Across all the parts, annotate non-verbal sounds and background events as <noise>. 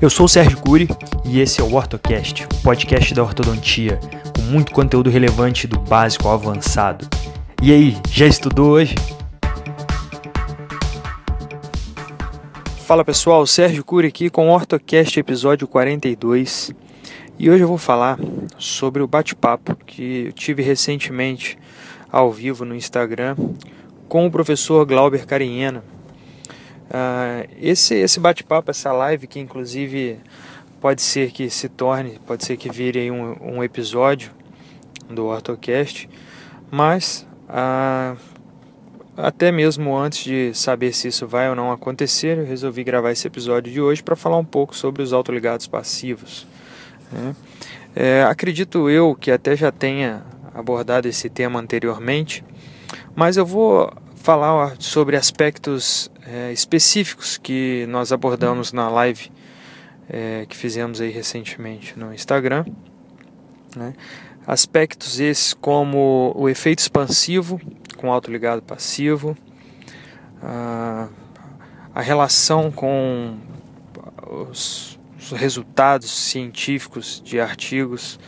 Eu sou o Sérgio Cury e esse é o OrtoCast, o podcast da ortodontia, com muito conteúdo relevante do básico ao avançado. E aí, já estudou hoje? Fala pessoal, Sérgio Cury aqui com o OrtoCast episódio 42. E hoje eu vou falar sobre o bate-papo que eu tive recentemente ao vivo no Instagram com o professor Glauber Carinhena, Uh, esse esse bate-papo, essa live, que inclusive pode ser que se torne, pode ser que vire um, um episódio do OrtoCast, mas uh, até mesmo antes de saber se isso vai ou não acontecer, eu resolvi gravar esse episódio de hoje para falar um pouco sobre os autoligados passivos. Né? É, acredito eu que até já tenha abordado esse tema anteriormente, mas eu vou falar sobre aspectos é, específicos que nós abordamos na live é, que fizemos aí recentemente no Instagram. Né? Aspectos esses como o efeito expansivo com autoligado passivo, a, a relação com os, os resultados científicos de artigos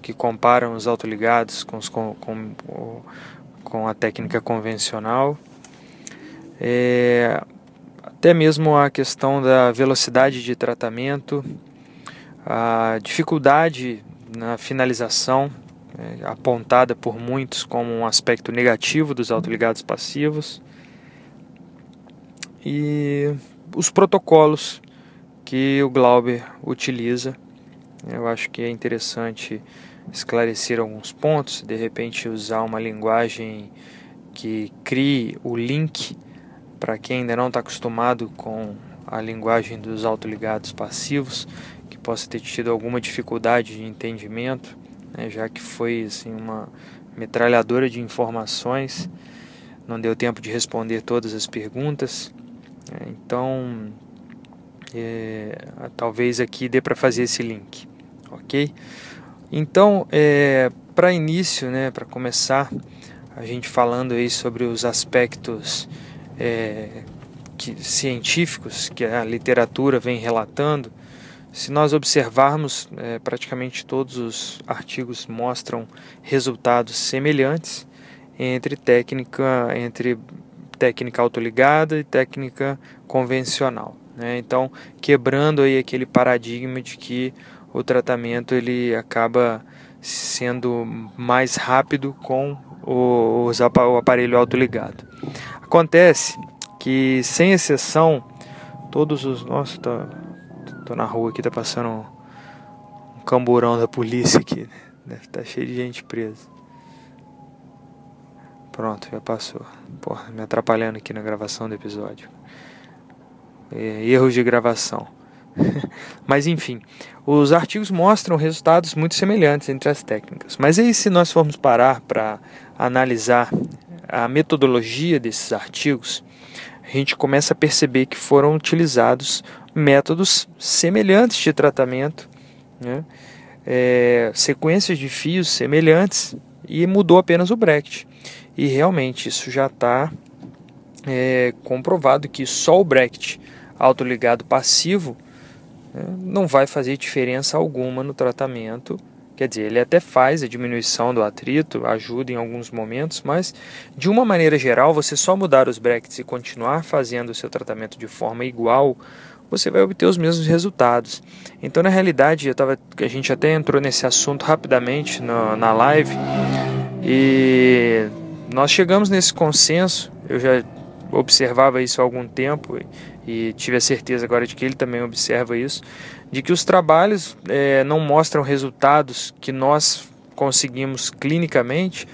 que comparam os autoligados com, os, com, com, com a técnica convencional é, até mesmo a questão da velocidade de tratamento, a dificuldade na finalização, é, apontada por muitos como um aspecto negativo dos autoligados passivos, e os protocolos que o Glauber utiliza. Eu acho que é interessante esclarecer alguns pontos, de repente usar uma linguagem que crie o link para quem ainda não está acostumado com a linguagem dos autoligados passivos, que possa ter tido alguma dificuldade de entendimento, né, já que foi assim, uma metralhadora de informações, não deu tempo de responder todas as perguntas, né, então é, talvez aqui dê para fazer esse link, ok? Então, é, para início, né, para começar, a gente falando aí sobre os aspectos é, que, científicos que a literatura vem relatando, se nós observarmos, é, praticamente todos os artigos mostram resultados semelhantes entre técnica, entre técnica autoligada e técnica convencional. Né? Então, quebrando aí aquele paradigma de que o tratamento ele acaba sendo mais rápido com o, o aparelho autoligado. Acontece que, sem exceção, todos os. Nossa, tô, tô na rua aqui, tá passando um, um camburão da polícia aqui. Deve estar tá cheio de gente presa. Pronto, já passou. Porra, me atrapalhando aqui na gravação do episódio. É, erros de gravação. <laughs> Mas enfim, os artigos mostram resultados muito semelhantes entre as técnicas. Mas aí, se nós formos parar para analisar a metodologia desses artigos, a gente começa a perceber que foram utilizados métodos semelhantes de tratamento, né? é, sequências de fios semelhantes e mudou apenas o bracket. E realmente isso já está é, comprovado que só o bracket autoligado passivo né, não vai fazer diferença alguma no tratamento Quer dizer, ele até faz a diminuição do atrito, ajuda em alguns momentos, mas de uma maneira geral, você só mudar os brackets e continuar fazendo o seu tratamento de forma igual, você vai obter os mesmos resultados. Então, na realidade, eu tava, a gente até entrou nesse assunto rapidamente na, na live e nós chegamos nesse consenso. Eu já observava isso há algum tempo e tive a certeza agora de que ele também observa isso, de que os trabalhos é, não mostram resultados que nós conseguimos clinicamente,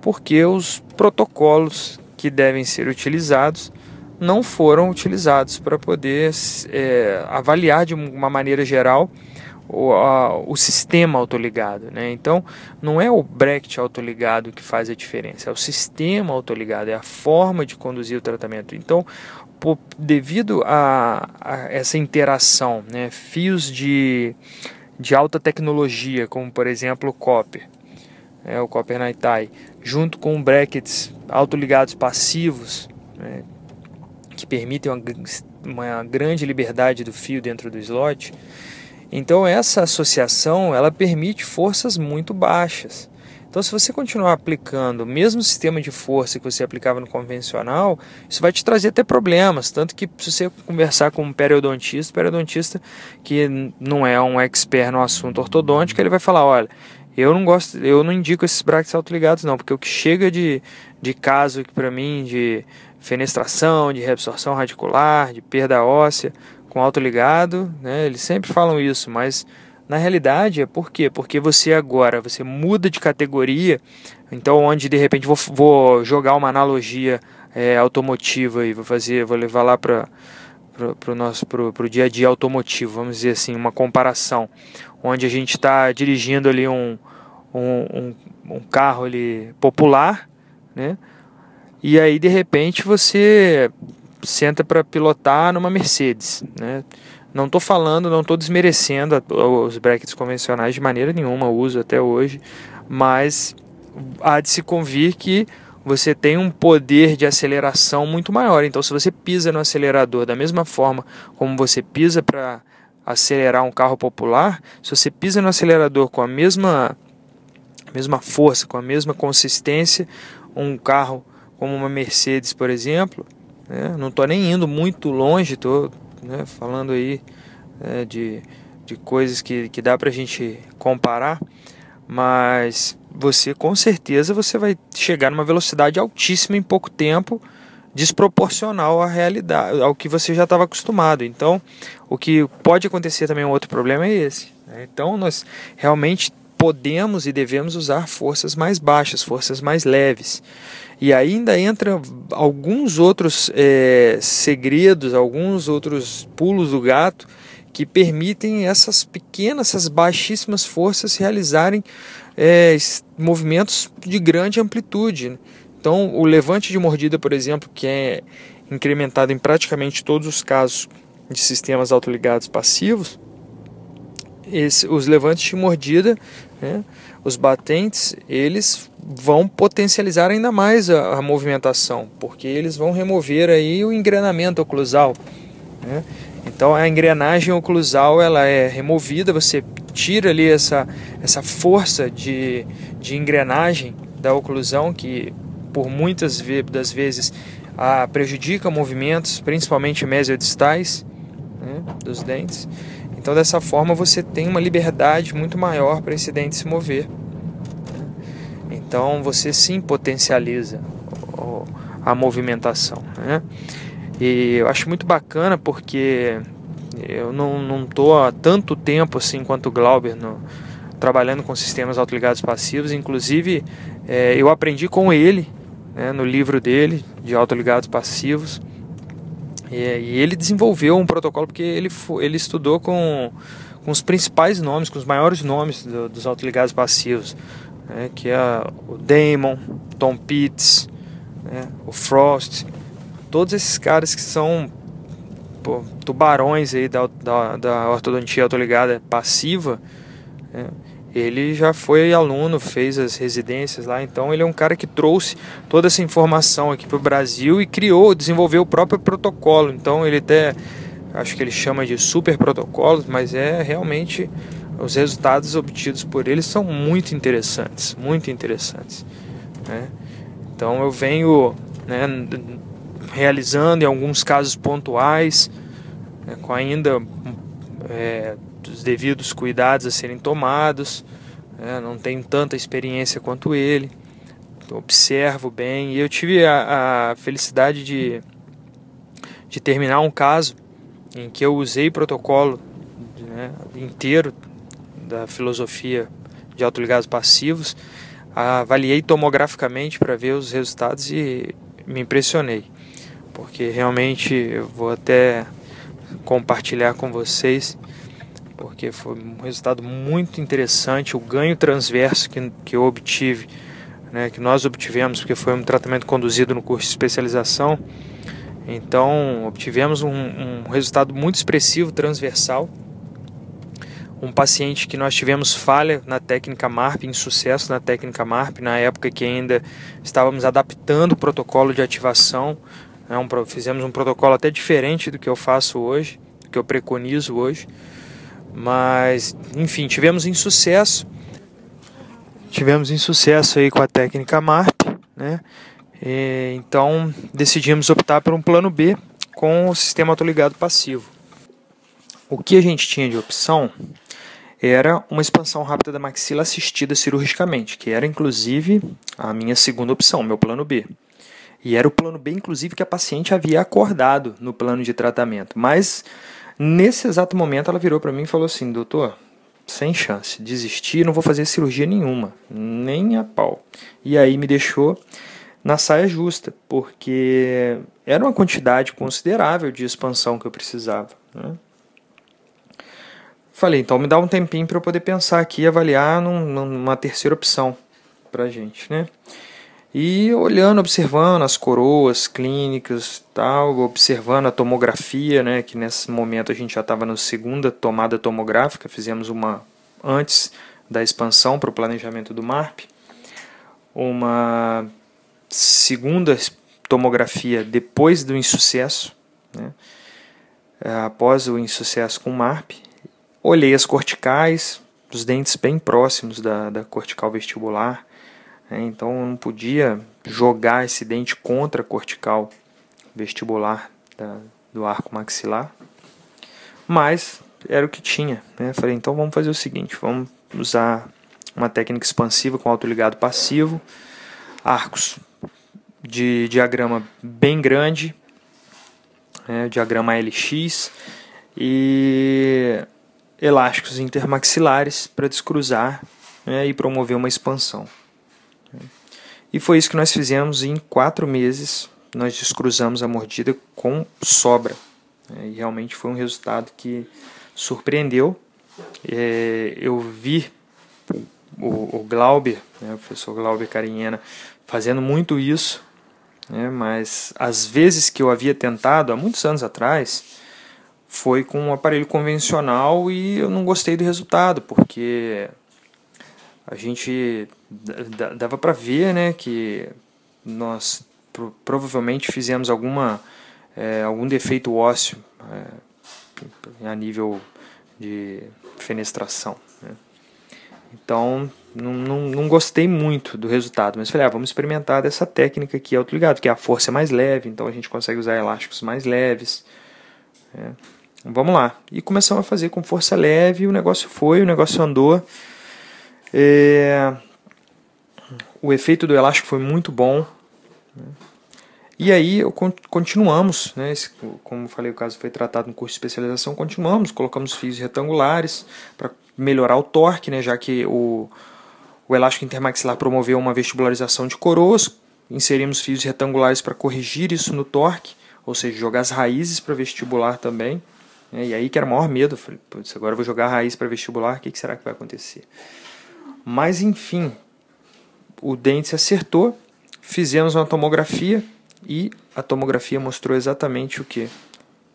porque os protocolos que devem ser utilizados não foram utilizados para poder é, avaliar de uma maneira geral o, a, o sistema autoligado. Né? Então, não é o Brecht autoligado que faz a diferença, é o sistema autoligado, é a forma de conduzir o tratamento. Então, por, devido a, a, essa interação, né, fios de, de alta tecnologia, como por exemplo o Copper, é, o Copper Nightai, junto com brackets autoligados passivos, né, que permitem uma uma grande liberdade do fio dentro do slot. Então essa associação ela permite forças muito baixas. Então, se você continuar aplicando o mesmo sistema de força que você aplicava no convencional, isso vai te trazer até problemas. Tanto que, se você conversar com um periodontista, periodontista que não é um expert no assunto ortodôntico, ele vai falar: olha, eu não gosto, eu não indico esses brackets autoligados, não, porque o que chega de, de caso para mim de fenestração, de reabsorção radicular, de perda óssea com autoligado, né? Eles sempre falam isso, mas na realidade é por quê? Porque você agora você muda de categoria, então onde de repente vou, vou jogar uma analogia é, automotiva e vou fazer, vou levar lá para para o nosso pro, pro dia a dia automotivo, vamos dizer assim, uma comparação, onde a gente está dirigindo ali um, um, um, um, carro ali popular, né? E aí de repente você senta para pilotar numa Mercedes, né? Não estou falando, não estou desmerecendo os brackets convencionais de maneira nenhuma, uso até hoje, mas há de se convir que você tem um poder de aceleração muito maior. Então, se você pisa no acelerador da mesma forma como você pisa para acelerar um carro popular, se você pisa no acelerador com a mesma, mesma força, com a mesma consistência, um carro como uma Mercedes, por exemplo, né, não estou nem indo muito longe, estou né, falando aí né, de, de coisas que, que dá para a gente comparar, mas você com certeza você vai chegar numa velocidade altíssima em pouco tempo, desproporcional à realidade, ao que você já estava acostumado. Então, o que pode acontecer também um outro problema é esse. Né? Então, nós realmente podemos e devemos usar forças mais baixas, forças mais leves. E ainda entra alguns outros é, segredos, alguns outros pulos do gato que permitem essas pequenas, essas baixíssimas forças realizarem é, movimentos de grande amplitude. Então, o levante de mordida, por exemplo, que é incrementado em praticamente todos os casos de sistemas autoligados passivos, esse, os levantes de mordida, né, os batentes, eles vão potencializar ainda mais a, a, movimentação, porque eles vão remover aí o engrenamento oclusal. Né? Então a engrenagem oclusal ela é removida, você tira ali essa, essa força de, de engrenagem da oclusão que por muitas das vezes a, prejudica movimentos, principalmente mesiodistais né, dos dentes. Então dessa forma você tem uma liberdade muito maior para esse dente se mover. Então você sim potencializa a movimentação. Né? E eu acho muito bacana porque eu não estou há tanto tempo assim quanto o Glauber no, trabalhando com sistemas autoligados passivos. Inclusive é, eu aprendi com ele né, no livro dele de autoligados passivos. E, e, ele desenvolveu um protocolo porque ele, ele estudou com, com os principais nomes, com os maiores nomes do, dos autoligados passivos né, que é o Damon, Tom Pitts, né, o Frost, todos esses caras que são pô, tubarões aí da, da, da ortodontia autoligada passiva, né, ele já foi aluno, fez as residências lá, então ele é um cara que trouxe toda essa informação aqui para o Brasil e criou, desenvolveu o próprio protocolo. Então ele até, acho que ele chama de super protocolos, mas é realmente os resultados obtidos por eles são muito interessantes, muito interessantes. Né? Então eu venho né, realizando em alguns casos pontuais, né, com ainda é, os devidos cuidados a serem tomados. Né, não tenho tanta experiência quanto ele, observo bem. E eu tive a, a felicidade de, de terminar um caso em que eu usei protocolo né, inteiro da filosofia de autoligados passivos, avaliei tomograficamente para ver os resultados e me impressionei, porque realmente eu vou até compartilhar com vocês, porque foi um resultado muito interessante, o ganho transverso que, que eu obtive, né, que nós obtivemos, porque foi um tratamento conduzido no curso de especialização, então obtivemos um, um resultado muito expressivo, transversal, um paciente que nós tivemos falha na técnica MARP, insucesso na técnica MARP, na época que ainda estávamos adaptando o protocolo de ativação É um, fizemos um protocolo até diferente do que eu faço hoje, do que eu preconizo hoje. Mas, enfim, tivemos insucesso. Tivemos insucesso aí com a técnica MARP, né? E, então decidimos optar por um plano B com o sistema autoligado passivo. O que a gente tinha de opção era uma expansão rápida da maxila assistida cirurgicamente, que era inclusive a minha segunda opção, meu plano B. E era o plano B, inclusive, que a paciente havia acordado no plano de tratamento. Mas nesse exato momento ela virou para mim e falou assim: doutor, sem chance, desisti, não vou fazer cirurgia nenhuma, nem a pau. E aí me deixou na saia justa, porque era uma quantidade considerável de expansão que eu precisava. Né? Falei, então me dá um tempinho para eu poder pensar aqui e avaliar num, numa terceira opção para gente, né? E olhando, observando as coroas clínicas, tal, observando a tomografia, né? Que nesse momento a gente já estava na segunda tomada tomográfica, fizemos uma antes da expansão para o planejamento do MARP, uma segunda tomografia depois do insucesso, né? após o insucesso com o MARP, Olhei as corticais, os dentes bem próximos da, da cortical vestibular, né? então eu não podia jogar esse dente contra a cortical vestibular da, do arco maxilar, mas era o que tinha. Né? Falei, então vamos fazer o seguinte, vamos usar uma técnica expansiva com autoligado passivo, arcos de diagrama bem grande, né? diagrama LX, e elásticos intermaxilares para descruzar né, e promover uma expansão. E foi isso que nós fizemos em quatro meses. Nós descruzamos a mordida com sobra. Né, e realmente foi um resultado que surpreendeu. É, eu vi o, o Glauber, né, o professor Glauber Carinhena, fazendo muito isso, né, mas às vezes que eu havia tentado, há muitos anos atrás, foi com um aparelho convencional e eu não gostei do resultado, porque a gente dava para ver né, que nós provavelmente fizemos alguma, é, algum defeito ósseo é, a nível de fenestração. Né. Então, não, não, não, gostei muito do resultado, mas falei, ah, vamos experimentar dessa técnica aqui autoligado, que a força é mais leve, então a gente consegue usar elásticos mais leves. É. Vamos lá. E começamos a fazer com força leve, o negócio foi, o negócio andou. É... O efeito do elástico foi muito bom. E aí continuamos, né? Esse, como falei, o caso foi tratado no curso de especialização, continuamos, colocamos fios retangulares para melhorar o torque, né? Já que o, o elástico intermaxilar promoveu uma vestibularização de coroas, inserimos fios retangulares para corrigir isso no torque, ou seja, jogar as raízes para vestibular também. É, e aí que era o maior medo. Falei, agora eu vou jogar raiz para vestibular, o que, que será que vai acontecer? Mas enfim, o dente se acertou, fizemos uma tomografia e a tomografia mostrou exatamente o que?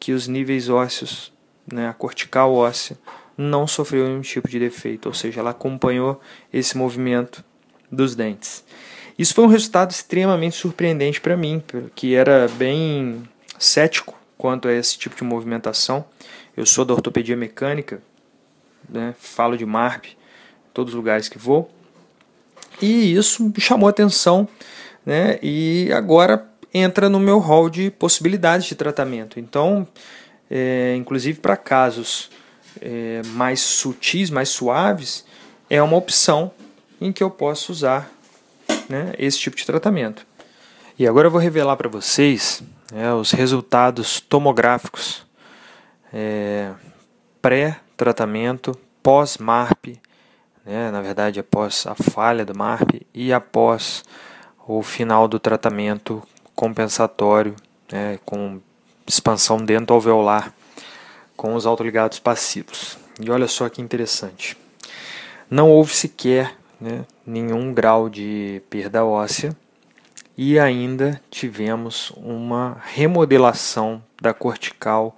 Que os níveis ósseos, né, a cortical óssea, não sofreu nenhum tipo de defeito, ou seja, ela acompanhou esse movimento dos dentes. Isso foi um resultado extremamente surpreendente para mim, que era bem cético quanto a esse tipo de movimentação. Eu sou da ortopedia mecânica, né, falo de MARP todos os lugares que vou. E isso me chamou atenção, né, e agora entra no meu hall de possibilidades de tratamento. Então, é, inclusive para casos é, mais sutis, mais suaves, é uma opção em que eu posso usar né, esse tipo de tratamento. E agora eu vou revelar para vocês né, os resultados tomográficos é, pré-tratamento, pós-MARP, né, na verdade após a falha do MARP e após o final do tratamento compensatório né, com expansão dentro alveolar com os autoligados passivos. E olha só que interessante. Não houve sequer né, nenhum grau de perda óssea e ainda tivemos uma remodelação da cortical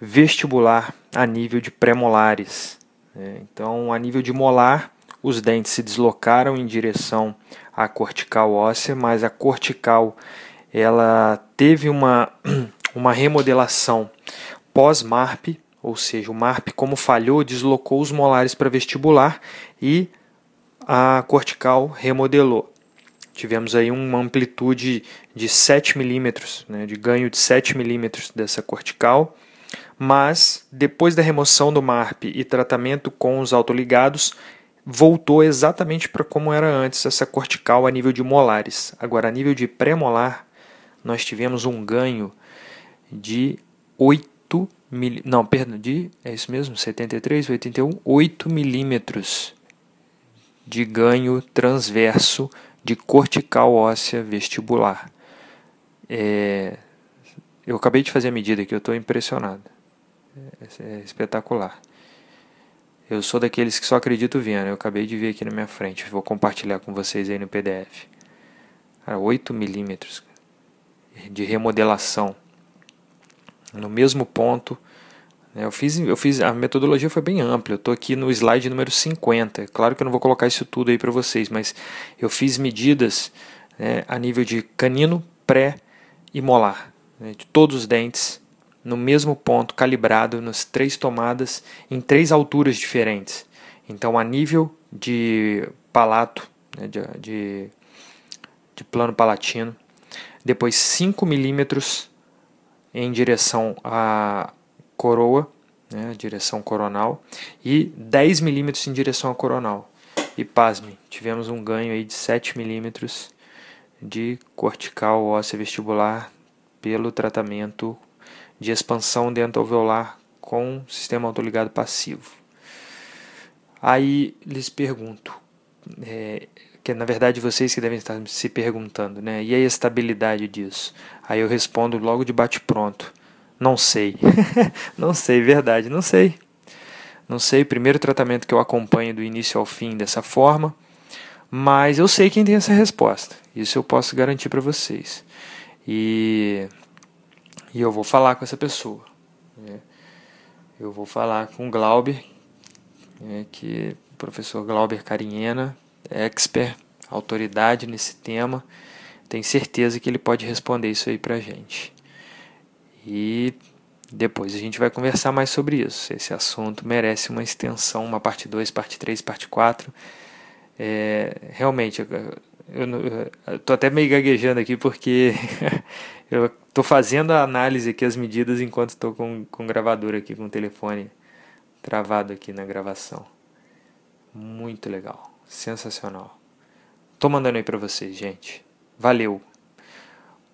vestibular a nível de pré-molares. Né? Então, a nível de molar, os dentes se deslocaram em direção à cortical óssea, mas a cortical ela teve uma, <clears throat> uma remodelação pós-MARP, ou seja, o MARP, como falhou, deslocou os molares para vestibular e a cortical remodelou. Tivemos aí uma amplitude de 7 milímetros, né, de ganho de 7 milímetros dessa cortical, mas depois da remoção do MARP e tratamento com os autoligados, voltou exatamente para como era antes essa cortical a nível de molares. Agora, a nível de pré-molar, nós tivemos um ganho de 8 mil, não, perdão, de, é isso mesmo, 73, 81, 8 milímetros de ganho transverso de cortical óssea vestibular. É, eu acabei de fazer a medida aqui, eu estou impressionado. É, é, espetacular. Eu sou daqueles que só acredito vendo. Eu acabei de ver aqui na minha frente. Vou compartilhar com vocês aí no PDF. Cara, 8 milímetros de remodelação. No mesmo ponto. Né, eu fiz, eu fiz, a metodologia foi bem ampla. Eu estou aqui no slide número 50. Claro que eu não vou colocar isso tudo aí para vocês, mas eu fiz medidas né, a nível de canino, pré e molar, né, de todos os dentes, no mesmo ponto, calibrado nas três tomadas, em três alturas diferentes. Então, a nível de palato, né, de, de, de plano palatino, depois 5 milímetros em direção à coroa, né, direção coronal, e 10 milímetros em direção à coronal. E pasme, tivemos um ganho aí de 7 milímetros de cortical óssea vestibular pelo tratamento de expansão dentalveolar com sistema autoligado passivo. Aí lhes pergunto, é, que na verdade vocês que devem estar se perguntando, né? E a estabilidade disso? Aí eu respondo logo de bate pronto, não sei, <laughs> não sei, verdade, não sei, não sei. Primeiro tratamento que eu acompanho do início ao fim dessa forma, mas eu sei quem tem essa resposta. Isso eu posso garantir para vocês. E e eu vou falar com essa pessoa. Né? Eu vou falar com o Glauber, né, que o professor Glauber Carinhena, expert, autoridade nesse tema. Tenho certeza que ele pode responder isso aí pra gente. E depois a gente vai conversar mais sobre isso. Esse assunto merece uma extensão, uma parte 2, parte 3, parte 4. É, realmente, eu, estou até meio gaguejando aqui porque <laughs> eu estou fazendo a análise aqui, as medidas, enquanto estou com, com o gravador aqui, com o telefone travado aqui na gravação. Muito legal, sensacional. Tô mandando aí para vocês, gente. Valeu.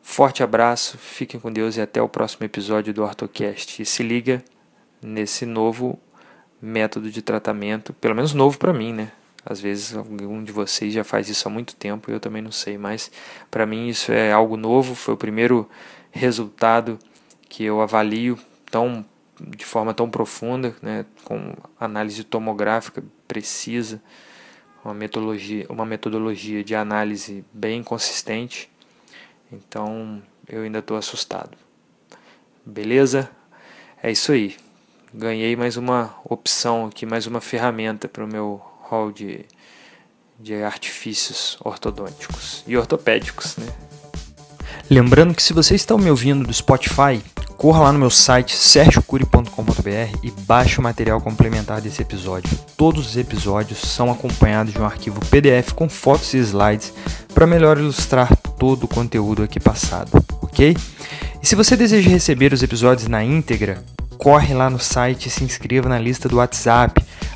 Forte abraço, fiquem com Deus e até o próximo episódio do OrtoCast. E se liga nesse novo método de tratamento, pelo menos novo para mim, né? Às vezes algum de vocês já faz isso há muito tempo, eu também não sei, mas para mim isso é algo novo, foi o primeiro resultado que eu avalio tão de forma tão profunda, né, com análise tomográfica precisa, uma metodologia, uma metodologia de análise bem consistente. Então, eu ainda estou assustado. Beleza? É isso aí. Ganhei mais uma opção aqui, mais uma ferramenta para o meu hall de, de artifícios ortodônticos e ortopédicos, né? Lembrando que se você está me ouvindo do Spotify, corra lá no meu site sergiocuri.com.br e baixe o material complementar desse episódio. Todos os episódios são acompanhados de um arquivo PDF com fotos e slides para melhor ilustrar todo o conteúdo aqui passado, ok? E se você deseja receber os episódios na íntegra, corre lá no site e se inscreva na lista do WhatsApp